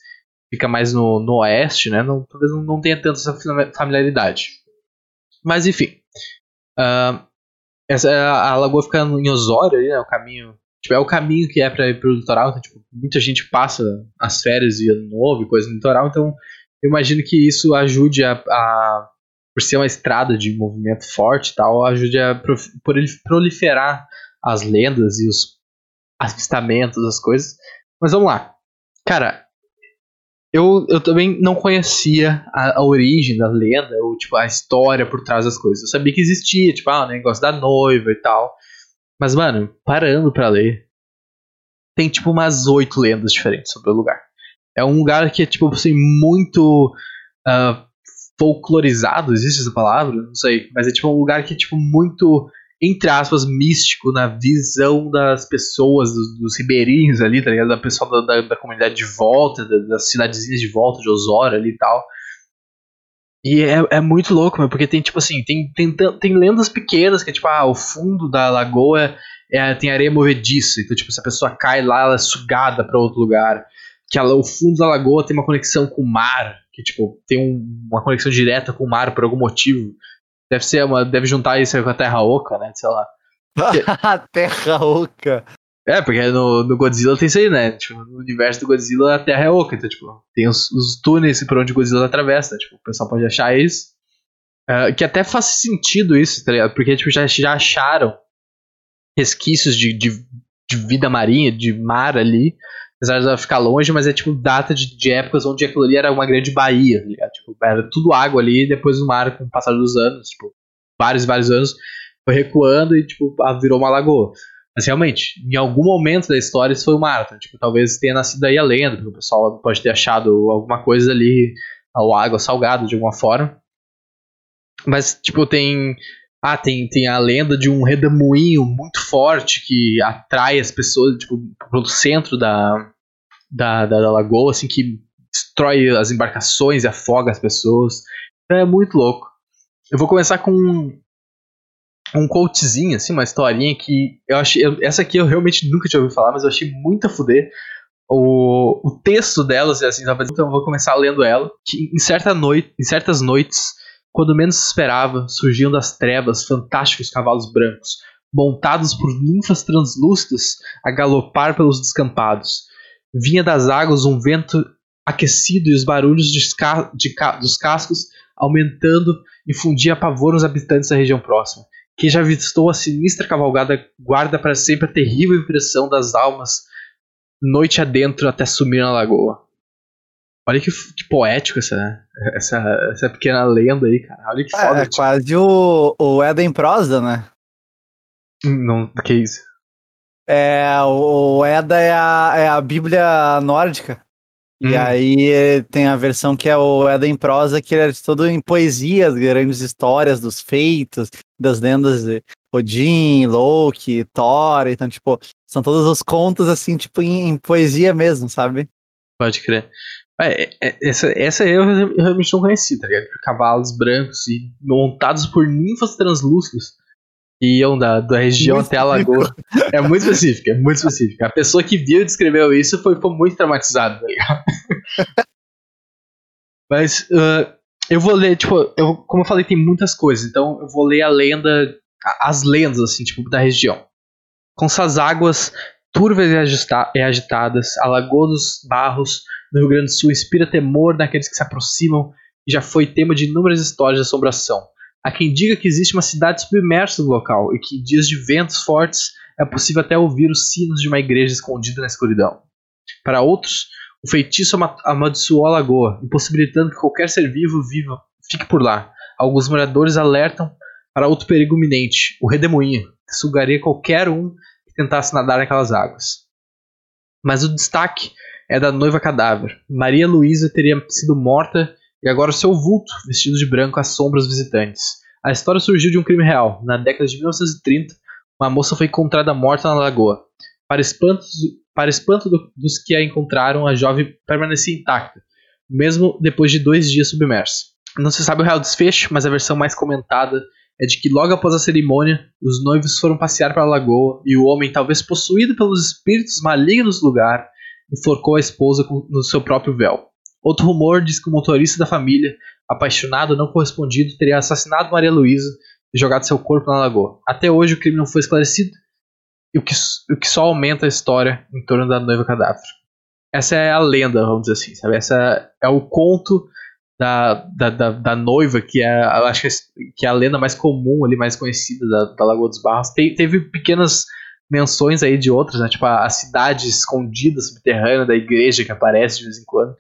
fica mais no, no oeste, né? Não, talvez não, tenha tanta essa fami- familiaridade. Mas enfim. Ah, essa, a, a lagoa fica em Osório, né? O caminho Tipo, é o caminho que é pra ir pro litoral, então, tipo, muita gente passa as férias e ano novo e coisa no litoral, então eu imagino que isso ajude a, a por ser uma estrada de movimento forte e tal, ajude a prof- prolif- proliferar as lendas e os avistamentos, as coisas. Mas vamos lá. Cara, eu, eu também não conhecia a, a origem da lenda, ou tipo, a história por trás das coisas. Eu sabia que existia, tipo, ah, o negócio da noiva e tal. Mas, mano, parando pra ler, tem tipo umas oito lendas diferentes sobre o lugar. É um lugar que é, tipo, assim, muito ah, folclorizado, existe essa palavra? Não sei. Mas é tipo um lugar que é, tipo, muito, entre aspas, místico na visão das pessoas, dos, dos ribeirinhos ali, tá ligado? Da pessoa da, da, da comunidade de volta, da- das cidadezinhas de volta de Osório ali e tal. E é, é muito louco, meu, porque tem, tipo assim, tem, tem, tem lendas pequenas que é tipo, ah, o fundo da lagoa é, tem areia movediça. Então, tipo, se a pessoa cai lá, ela é sugada pra outro lugar. Que ela, o fundo da lagoa tem uma conexão com o mar, que, tipo, tem um- uma conexão direta com o mar por algum motivo. Deve ser uma. Deve juntar isso aí com a Terra Oca, né? Sei lá. Terra Oca. É, porque no, no Godzilla tem isso aí, né? Tipo, no universo do Godzilla a Terra é oca, então, tipo, tem os, os túneis por onde o Godzilla atravessa, né? Tipo, o pessoal pode achar isso. Ah, que até faz sentido isso, tá ligado? Porque, tipo, já, já acharam resquícios de, de, de vida marinha, de mar ali, apesar de ela ficar longe, mas é, tipo, data de, de épocas onde aquilo ali era uma grande baía, tá ligado? Tipo, era tudo água ali, depois o mar, com o passar dos anos, tipo, vários vários anos, foi recuando e, tipo, virou uma lagoa. Mas realmente, em algum momento da história isso foi o mar. Então, tipo, talvez tenha nascido aí a lenda, porque o pessoal pode ter achado alguma coisa ali, ou água salgada de alguma forma. Mas, tipo, tem. Ah, tem, tem a lenda de um redemoinho muito forte que atrai as pessoas, tipo, pro centro da, da, da, da lagoa, assim, que destrói as embarcações e afoga as pessoas. Então é muito louco. Eu vou começar com um, um quotezinho, assim, uma historinha que eu achei. eu- essa aqui eu realmente nunca tinha ouvido falar, mas eu achei muito a fuder. O, o texto delas é assim, então eu vou começar lendo ela. Que em, certa noite, em certas noites, quando menos esperava, surgiam das trevas fantásticos cavalos brancos, montados por ninfas translúcidas a galopar pelos descampados. Vinha das águas um vento aquecido e os barulhos de ca- de ca- dos cascos aumentando infundia pavor nos habitantes da região próxima. Quem já avistou a sinistra cavalgada guarda para sempre a terrível impressão das almas noite adentro até sumir na lagoa. Olha que, que poético essa, essa, essa pequena lenda aí, cara. Olha que foda. É, é tipo, quase o, o Éden prosa, né? Não, que isso? É, o Eda é a, é a Bíblia nórdica. E Hum. aí eh, tem a versão que é o Eda em prosa, que é todo em poesias, grandes histórias dos feitos, das lendas de Odin, Loki, Thor. Então, tipo, são todos os contos, assim, tipo, em, em poesia mesmo, sabe? Pode crer. É, é, essa, essa eu realmente não conheci, tá ligado? Cavalos brancos e montados por ninfas translúcidas que iam da, da região Muito até a lagoa. É muito específico, é muito específico. A pessoa que viu e descreveu isso foi, foi muito traumatizada, tá ligado? Mas ah, eu vou ler, tipo, eu, como eu falei, tem muitas coisas, então eu vou ler a lenda, as lendas, assim, tipo, da região. Com suas águas turvas e e agitadas, a Lagoa dos Barros no Rio Grande do Sul inspira temor naqueles que se aproximam e já foi tema de inúmeras histórias de assombração. Há quem diga que existe uma cidade submersa no local e que em dias de ventos fortes é possível até ouvir os sinos de uma igreja escondida na escuridão. Para outros, o feitiço amaldiçoou a lagoa, impossibilitando que qualquer ser vivo viva fique por lá. Alguns moradores alertam para outro perigo iminente, o redemoinho, que sugaria qualquer um que tentasse nadar naquelas águas. Mas o destaque é da noiva cadáver. Maria Luísa teria sido morta e agora seu vulto, vestido de branco, assombra os visitantes. A história surgiu de um crime real. Na década de 1930, uma moça foi encontrada morta na lagoa. Para espanto, para espanto do, dos que a encontraram, a jovem permanecia intacta, mesmo depois de dois dias submersa. Não se sabe o real desfecho, mas a versão mais comentada é de que logo após a cerimônia, os noivos foram passear para a lagoa e o homem, talvez possuído pelos espíritos malignos do lugar, enforcou a esposa no seu próprio véu. Outro rumor diz que o motorista da família, apaixonado não correspondido, teria assassinado Maria Luísa e jogado seu corpo na lagoa. Até hoje o crime não foi esclarecido, o que, o que só aumenta a história em torno da noiva cadáver. Essa é a lenda, vamos dizer assim, sabe? Essa é o conto da, da, da, da noiva, que é, acho é, que é a lenda mais comum ali, mais conhecida da, da Lagoa dos Barros. Te, teve pequenas menções aí de outras, né? Tipo a, cidade escondida, subterrânea da igreja que aparece de vez em quando.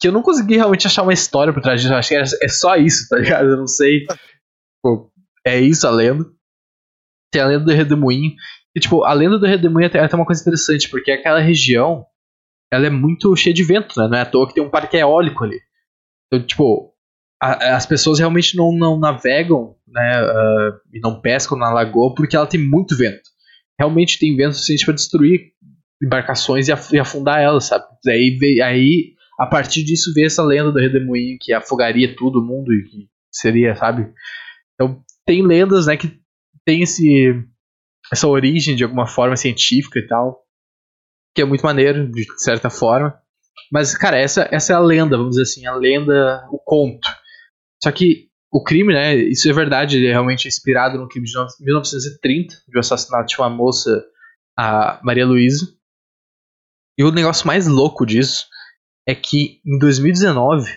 Que eu não consegui realmente achar uma história por trás disso. Eu acho que é, é só isso, tá ligado? Eu não sei. Pô, é isso a lenda. Tem a lenda do Redemoinho. E, tipo, a lenda do Redemoinho é até uma coisa interessante, porque aquela região ela é muito cheia de vento, né? Não é à toa que tem um parque eólico ali. Então, tipo, a, as pessoas realmente não, não navegam né, uh, e não pescam na lagoa porque ela tem muito vento. Realmente tem vento suficiente para destruir embarcações e, af afundar elas, sabe? Aí, aí, a partir disso, vê essa lenda do redemoinho que afogaria todo mundo e que seria, sabe? Então, tem lendas, né, que tem esse, essa origem de alguma forma científica e tal, que é muito maneiro, de certa forma. Mas, cara, essa, essa é a lenda, vamos dizer assim, a lenda, o conto. Só que o crime, né, isso é verdade, ele é realmente inspirado no crime de 1930, de assassinato de uma moça, a Maria Luísa. E o negócio mais louco disso é que em 2019,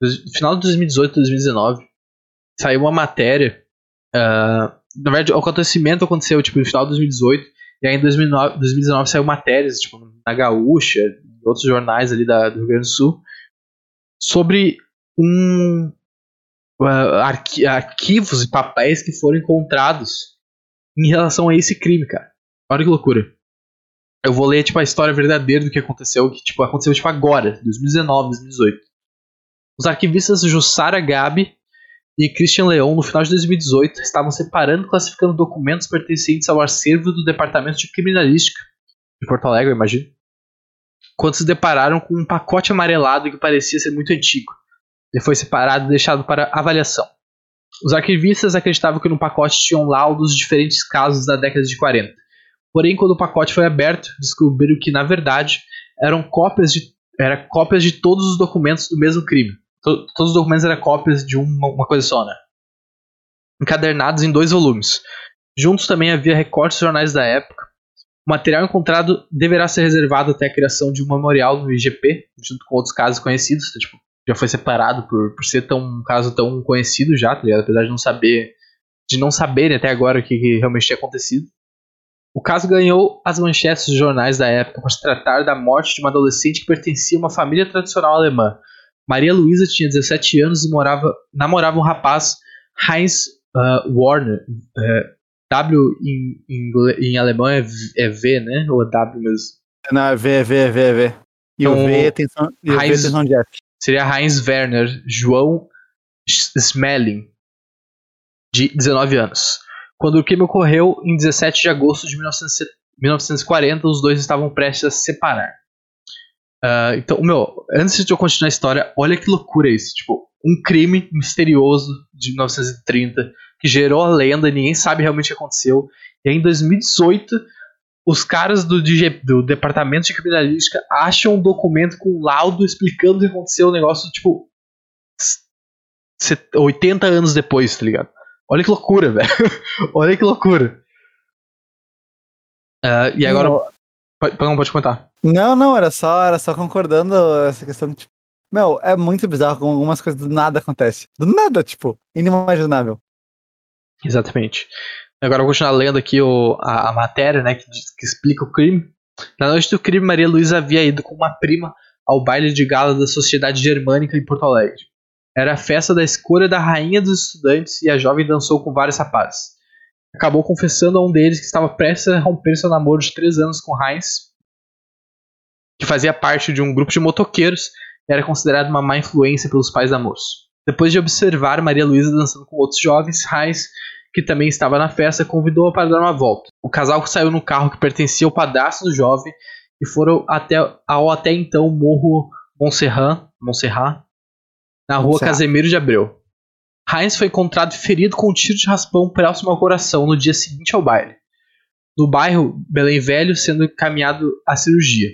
no final de 2018, 2019, saiu uma matéria. Uh, na verdade, o acontecimento aconteceu tipo, no final de 2018, e aí em 2009, 2019 saiu matérias tipo, na Gaúcha, outros jornais ali da, do Rio Grande do Sul, sobre um arqui arquivos e papéis que foram encontrados em relação a esse crime, cara. Olha que loucura. Eu vou ler tipo a história verdadeira do que aconteceu, que tipo aconteceu tipo agora, 2019, 2018. Os arquivistas Jussara Gabi e Christian Leon, no final de 2018, estavam separando e classificando documentos pertencentes ao acervo do Departamento de Criminalística de Porto Alegre, eu imagino quando se depararam com um pacote amarelado que parecia ser muito antigo. Ele foi separado e deixado para avaliação. Os arquivistas acreditavam que no pacote tinham laudos de diferentes casos da década de 40. Porém, quando o pacote foi aberto, descobriram que, na verdade, eram cópias de, era cópias de todos os documentos do mesmo crime. To, todos os documentos eram cópias de uma, uma coisa só, né? Encadernados em dois volumes. Juntos também havia recortes de jornais da época, o material encontrado deverá ser reservado até a criação de um memorial no IGP, junto com outros casos conhecidos. Tipo, já foi separado por, por ser tão, um caso tão conhecido já, tá ligado? apesar de não saber de não saberem até agora o que, que realmente tinha acontecido. O caso ganhou as manchetes dos jornais da época por se tratar da morte de uma adolescente que pertencia a uma família tradicional alemã. Maria Luísa tinha 17 anos e morava, namorava um rapaz, Heinz uh, Warner, uh, W em, em, em alemão é, é V, né? Ou é W mesmo? Não, é V, é V, é V, é V. E então, o V é tensão, e Heinz, o V é de F. Seria Heinz Werner João Smelling, de 19 anos. Quando o crime ocorreu em 17 de agosto de 1940, os dois estavam prestes a se separar. Uh, então, meu, antes de eu continuar a história, olha que loucura isso. Tipo, um crime misterioso de 1930 que gerou a lenda, ninguém sabe realmente o que aconteceu. E aí, em 2018, os caras do, DG, do Departamento de Criminalística acham um documento com um laudo explicando o que aconteceu, o negócio, tipo, 80 anos depois, tá ligado? Olha que loucura, velho. Olha que loucura. Uh, e agora. Não. Pode, não, pode contar. Não, não, era só, era só concordando essa questão de, tipo, meu, é muito bizarro como algumas coisas do nada acontecem. Do nada, tipo, inimaginável. Exatamente. Agora eu vou continuar lendo aqui o, a, a matéria, né, que, que explica o crime. Na noite do crime, Maria Luísa havia ido com uma prima ao baile de gala da Sociedade Germânica em Porto Alegre. Era a festa da escolha da rainha dos estudantes e a jovem dançou com vários rapazes. Acabou confessando a um deles que estava prestes a romper seu namoro de três anos com Heinz, que fazia parte de um grupo de motoqueiros e era considerado uma má influência pelos pais da moça. Depois de observar Maria Luísa dançando com outros jovens, Heinz, que também estava na festa, convidou-a para dar uma volta. O casal saiu no carro que pertencia ao padrasto do jovem e foram até, ao até então Morro Montserrat, Montserrat na rua Casemiro de Abreu. Heinz foi encontrado ferido com um tiro de raspão próximo ao coração no dia seguinte ao baile. No bairro Belém Velho, sendo encaminhado à cirurgia.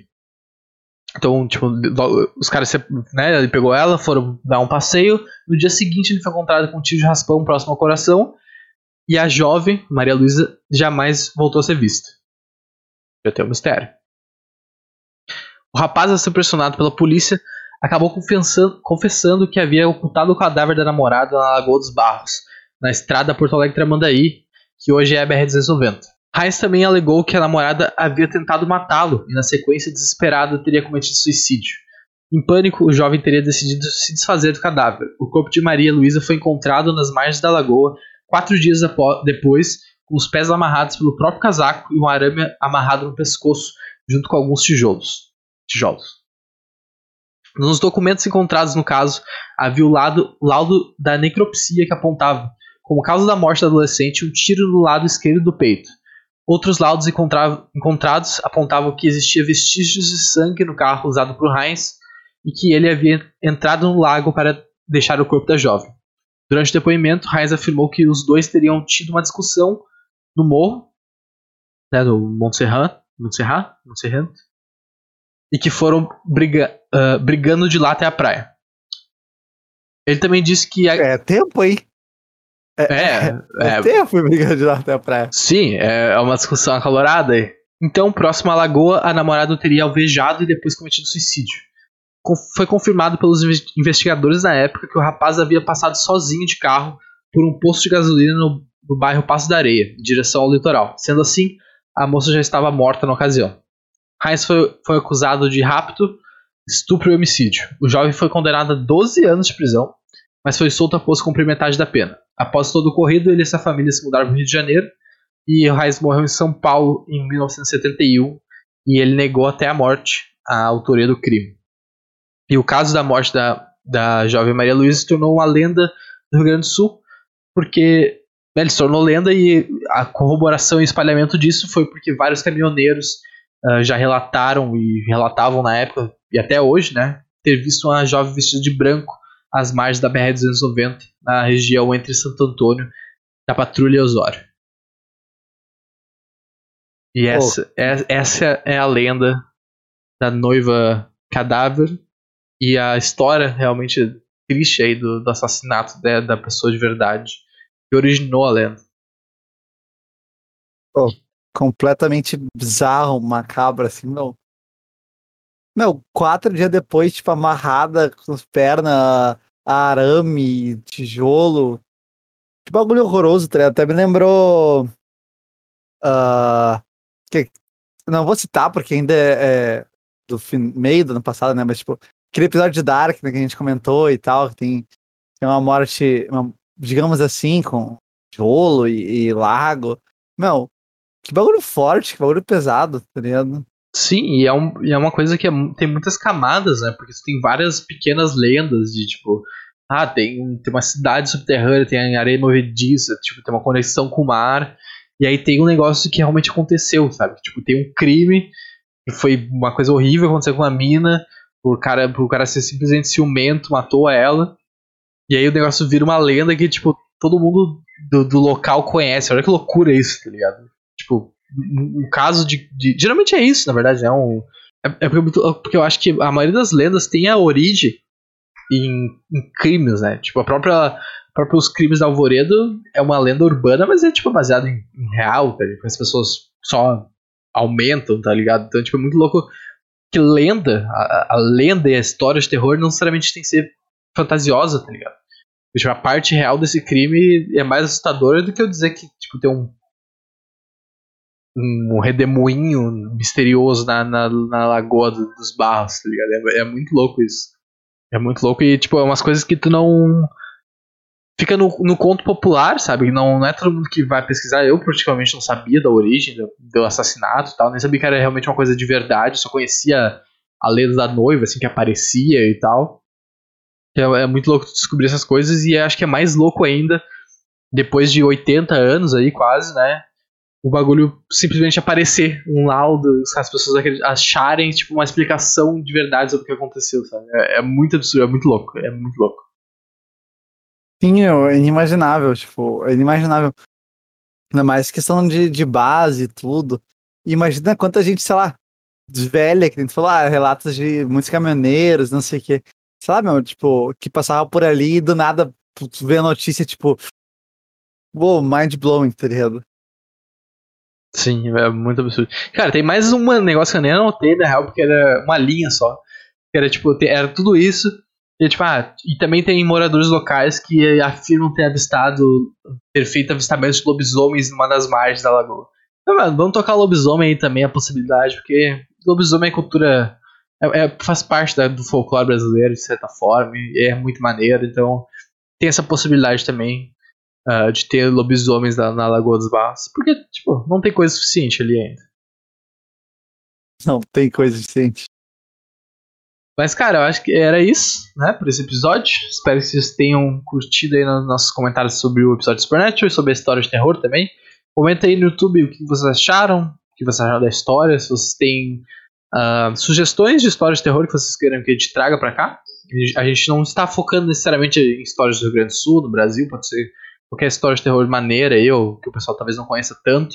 Então, tipo, os caras, né, ele pegou ela, foram dar um passeio. No dia seguinte, ele foi encontrado com um tiro de raspão próximo ao coração. E a jovem, Maria Luísa, jamais voltou a ser vista. Já tem um mistério. O rapaz a ser pressionado pela polícia acabou confessando, confessando que havia ocultado o cadáver da namorada na Lagoa dos Barros, na estrada Porto Alegre-Tramandaí, que hoje é a BR-290. Reis também alegou que a namorada havia tentado matá-lo e, na sequência, desesperada, teria cometido suicídio. Em pânico, o jovem teria decidido se desfazer do cadáver. O corpo de Maria Luísa foi encontrado nas margens da lagoa quatro dias depois, com os pés amarrados pelo próprio casaco e um arame amarrado no pescoço, junto com alguns tijolos. tijolos. Nos documentos encontrados no caso, havia o lado, laudo da necropsia que apontava, como causa da morte da adolescente, um tiro no lado esquerdo do peito. Outros laudos encontrados apontavam que existia vestígios de sangue no carro usado por Heinz e que ele havia entrado no lago para deixar o corpo da jovem. Durante o depoimento, Heinz afirmou que os dois teriam tido uma discussão no morro, né, no Montserrat, Montserrat, Montserrat, e que foram briga, uh, brigando de lá até a praia. Ele também disse que. A... É tempo, hein? É, é, é, é tempo brigando de lá até a praia. Sim, é uma discussão acalorada aí. Então, próximo à lagoa, a namorada teria alvejado e depois cometido suicídio. Foi confirmado pelos investigadores na época que o rapaz havia passado sozinho de carro por um posto de gasolina no, no bairro Passo da Areia, em direção ao litoral. Sendo assim, a moça já estava morta na ocasião. Heinz foi, foi acusado de rapto, estupro e homicídio. O jovem foi condenado a 12 anos de prisão, mas foi solto após cumprir metade da pena. Após todo o ocorrido, ele e sua família se mudaram para o Rio de Janeiro e Reis morreu em São Paulo em 1971 e ele negou até a morte a autoria do crime. E o caso da morte da, da jovem Maria Luísa se tornou uma lenda do Rio Grande do Sul, porque né, ele se tornou lenda e a corroboração e espalhamento disso foi porque vários caminhoneiros uh, já relataram e relatavam na época, e até hoje, né, ter visto uma jovem vestida de branco às margens da BR-290, na região entre Santo Antônio da Patrulha Osório. E essa, oh. é, essa é a lenda da noiva cadáver e a história realmente triste aí do, do assassinato da, da pessoa de verdade que originou a lenda. Oh, completamente bizarro, macabro, assim, meu. Meu, quatro dias depois, tipo, amarrada com as pernas, arame, tijolo. Que bagulho horroroso, tá Até me lembrou. Uh, que, não vou citar porque ainda é, é do fim, meio do ano passado, né? Mas, tipo, aquele episódio de Dark né, que a gente comentou e tal, que tem, tem uma morte, uma, digamos assim, com tijolo e, e lago. Meu, que bagulho forte, que bagulho pesado, tá ligado? Sim, e é, um, e é uma coisa que é, tem muitas camadas, né? Porque tem várias pequenas lendas de tipo. Ah, tem, tem uma cidade subterrânea, tem areia movediça, tipo, tem uma conexão com o mar. E aí tem um negócio que realmente aconteceu, sabe? Tipo, tem um crime que foi uma coisa horrível aconteceu com a mina, por cara, por cara ser simplesmente ciumento, matou ela. E aí o negócio vira uma lenda que, tipo, todo mundo do, do local conhece. Olha que loucura isso, tá ligado? Tipo, um caso de, de, Geralmente é isso, na verdade. É, um, é, é porque eu acho que a maioria das lendas tem a origem em, em crimes, né? Tipo, a própria próprios crimes da Alvoredo é uma lenda urbana, mas é tipo baseado em, em real, tá ligado? As pessoas só aumentam, tá ligado? Então, tipo, é muito louco que lenda, a, a, lenda e a história de terror não necessariamente tem que ser fantasiosa, tá ligado? Tipo, a parte real desse crime é mais assustadora do que eu dizer que, tipo, tem um um redemoinho misterioso na, na, na lagoa dos barros, tá ligado? É, é, muito louco isso. É muito louco e, tipo, é umas coisas que tu não. Fica no, no conto popular, sabe? Não, não é todo mundo que vai pesquisar. Eu, praticamente, não sabia da origem do, do assassinato e tal. Nem sabia que era realmente uma coisa de verdade. Só conhecia a lenda da noiva, assim, que aparecia e tal. É, é muito louco descobrir essas coisas e acho que é mais louco ainda depois de 80 anos aí, quase, né? o bagulho simplesmente aparecer um laudo, as pessoas acharem tipo uma explicação de verdade sobre o que aconteceu, sabe? É, é muito absurdo, é muito louco, é muito louco. Sim, é inimaginável, tipo, é inimaginável. Ainda mais questão de, de base e tudo. Imagina quanta gente, sei lá, velha, que a gente falou, ah, relatos de muitos caminhoneiros, não sei o quê. Sabe, meu, tipo, que passava por ali e do nada tu vê a notícia, tipo, uou, mind blowing, tá ligado? Sim, é muito absurdo. Cara, tem mais um negócio que eu nem anotei, na real, porque era uma linha só. Era tipo, era tudo isso. E, tipo, ah, e também tem moradores locais que afirmam ter avistado, ter feito avistamentos de lobisomens numa das margens da lagoa. Então, mano, vamos tocar lobisomem aí também, a possibilidade, porque lobisomem é cultura. É, é, faz parte da, do folclore brasileiro, de certa forma, e é muito maneiro, então tem essa possibilidade também uh, de ter lobisomens na, na Lagoa dos Barros. Porque, tipo, não tem coisa suficiente ali ainda. Não tem coisa suficiente. Mas, cara, eu acho que era isso, né, por esse episódio. Espero que vocês tenham curtido aí nos nossos comentários sobre o episódio de Supernatural e sobre a história de terror também. Comenta aí no YouTube o que vocês acharam, o que vocês acharam da história, se vocês têm uh, sugestões de histórias de terror que vocês queiram que a gente traga para cá. A gente não está focando necessariamente em histórias do Rio Grande do Sul, no Brasil, pode ser qualquer história de terror maneira aí, ou que o pessoal talvez não conheça tanto.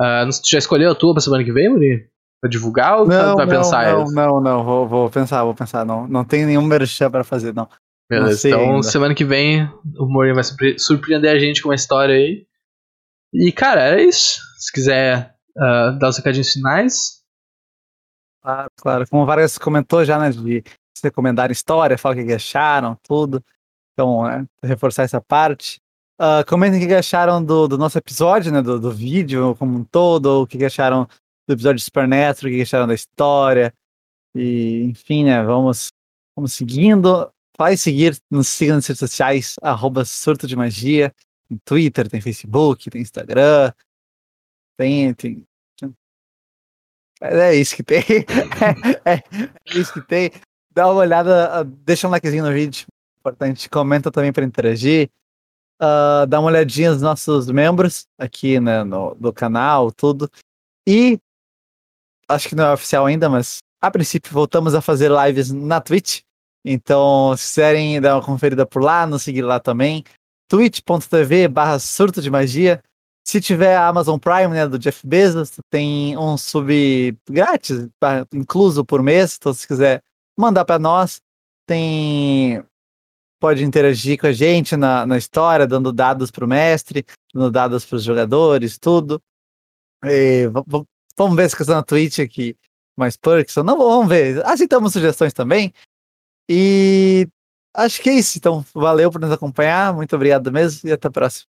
Uh, já escolheu a tua pra semana que vem, Muri? Pra divulgar ou não, vai não, pensar Não, não, não, vou, vou pensar, vou pensar. Não, não tem nenhum merchan pra fazer, não. Beleza, não então ainda. semana que vem o Muri vai surpreender a gente com uma história aí. E, cara, era isso. Se quiser uh, dar os recadinhos finais. Claro, claro. Como várias comentou já, né, de se recomendar história, falar o que acharam, tudo. Então, né, reforçar essa parte. Uh, comentem o que acharam do, do nosso episódio, né? Do, do vídeo como um todo, o que acharam do episódio de Supernatural, o que acharam da história. E, enfim, né? Vamos, vamos seguindo. Vai seguir, nos siga nas redes sociais, arroba surto de magia. Tem Twitter, tem Facebook, tem Instagram. Tem, tem, é isso que tem. é, é, isso que tem. Dá uma olhada, ah, deixa um likezinho no vídeo. Importante. Comenta também para interagir uh, dar uma olhadinha nos nossos membros aqui né, no, do canal, tudo. E acho que não é oficial ainda, mas a princípio voltamos a fazer lives na Twitch. Então, se quiserem dar uma conferida por lá, nos seguir lá também. twitch.tv barra surto de magia. Se tiver a Amazon Prime, né, do Jeff Bezos, tem um sub grátis, incluso por mês, então se quiser mandar para nós. Tem pode interagir com a gente na, na história, dando dados para o mestre, dando dados para os jogadores, tudo. E, vamos ver se questão na Twitch aqui, mais perks ou não, vamos ver. Aceitamos sugestões também. E acho que é isso. Então, valeu por nos acompanhar, muito obrigado mesmo e até a próxima.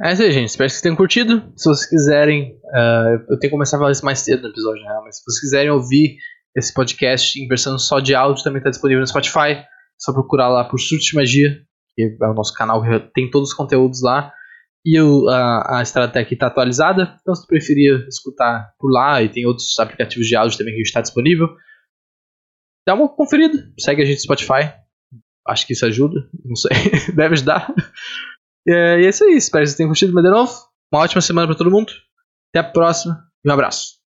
É isso aí, gente. Espero que vocês tenham curtido. Se vocês quiserem, uh, eu tenho que começar a falar isso mais cedo no episódio, né? mas se vocês quiserem ouvir esse podcast em versão só de áudio, também está disponível no Spotify só procurar lá por Surto de Magia, que é o nosso canal que tem todos os conteúdos lá. E o, a, a Estratec está atualizada, então se tu preferir escutar por lá, e tem outros aplicativos de áudio também que está disponível, dá uma conferida. Segue a gente no Spotify. Acho que isso ajuda, não sei, deve ajudar. É, e é isso aí, espero que vocês tenham curtido, mas de novo, uma ótima semana para todo mundo. Até a próxima e um abraço.